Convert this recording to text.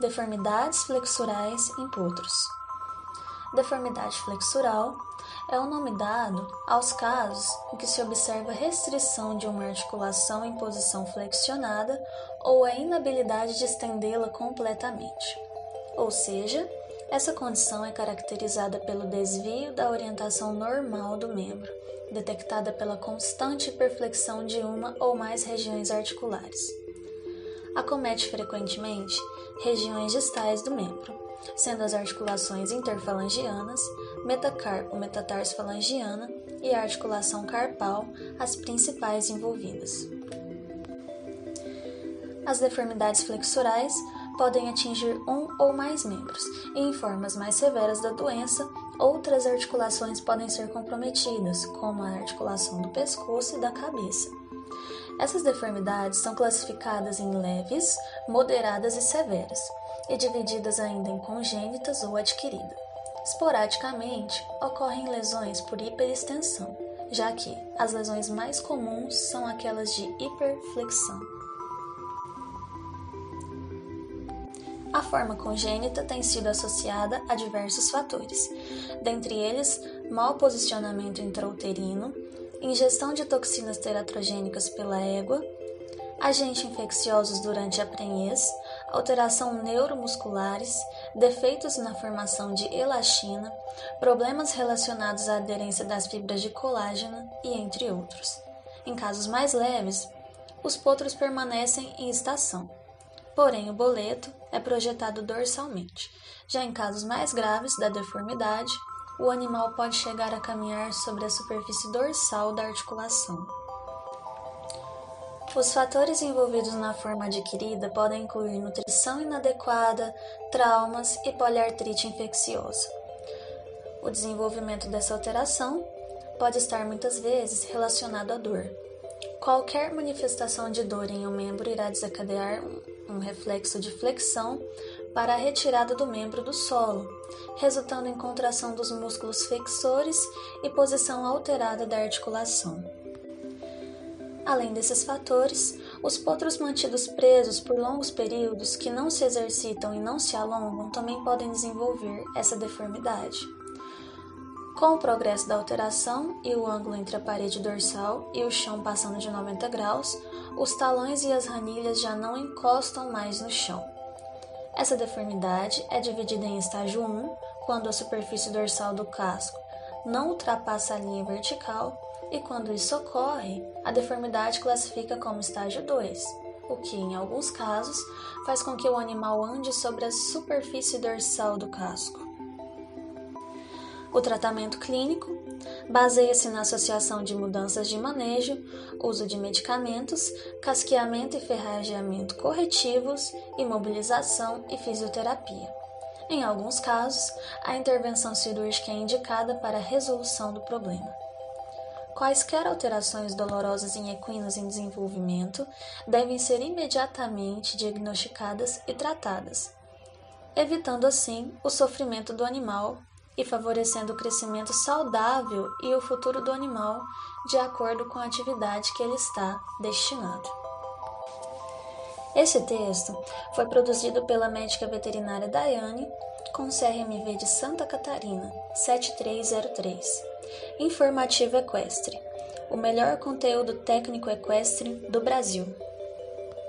Deformidades flexurais em potros. Deformidade flexural é o nome dado aos casos em que se observa restrição de uma articulação em posição flexionada ou a inabilidade de estendê-la completamente. Ou seja, essa condição é caracterizada pelo desvio da orientação normal do membro, detectada pela constante hiperflexão de uma ou mais regiões articulares acomete frequentemente regiões distais do membro, sendo as articulações interfalangianas, metacarpo metatarsofalangiana e a articulação carpal as principais envolvidas. As deformidades flexurais podem atingir um ou mais membros, e em formas mais severas da doença, outras articulações podem ser comprometidas, como a articulação do pescoço e da cabeça. Essas deformidades são classificadas em leves, moderadas e severas, e divididas ainda em congênitas ou adquirida. Esporadicamente, ocorrem lesões por hiperextensão, já que as lesões mais comuns são aquelas de hiperflexão. A forma congênita tem sido associada a diversos fatores, dentre eles mau posicionamento intrauterino, ingestão de toxinas teratrogênicas pela égua, agentes infecciosos durante a prenhez, alteração neuromusculares, defeitos na formação de elastina, problemas relacionados à aderência das fibras de colágeno e entre outros. Em casos mais leves, os potros permanecem em estação, porém o boleto é projetado dorsalmente. Já em casos mais graves da deformidade, o animal pode chegar a caminhar sobre a superfície dorsal da articulação. Os fatores envolvidos na forma adquirida podem incluir nutrição inadequada, traumas e poliartrite infecciosa. O desenvolvimento dessa alteração pode estar muitas vezes relacionado à dor. Qualquer manifestação de dor em um membro irá desencadear um reflexo de flexão para a retirada do membro do solo, resultando em contração dos músculos flexores e posição alterada da articulação. Além desses fatores, os potros mantidos presos por longos períodos que não se exercitam e não se alongam também podem desenvolver essa deformidade. Com o progresso da alteração e o ângulo entre a parede dorsal e o chão passando de 90 graus, os talões e as ranilhas já não encostam mais no chão. Essa deformidade é dividida em estágio 1, quando a superfície dorsal do casco não ultrapassa a linha vertical, e quando isso ocorre, a deformidade classifica como estágio 2, o que, em alguns casos, faz com que o animal ande sobre a superfície dorsal do casco. O tratamento clínico baseia-se na associação de mudanças de manejo, uso de medicamentos, casqueamento e ferrageamento corretivos, imobilização e fisioterapia. Em alguns casos, a intervenção cirúrgica é indicada para a resolução do problema. Quaisquer alterações dolorosas em equinos em desenvolvimento devem ser imediatamente diagnosticadas e tratadas, evitando assim o sofrimento do animal e favorecendo o crescimento saudável e o futuro do animal de acordo com a atividade que ele está destinado. Esse texto foi produzido pela médica veterinária Daiane com CRMV de Santa Catarina 7303. Informativo Equestre o melhor conteúdo técnico equestre do Brasil.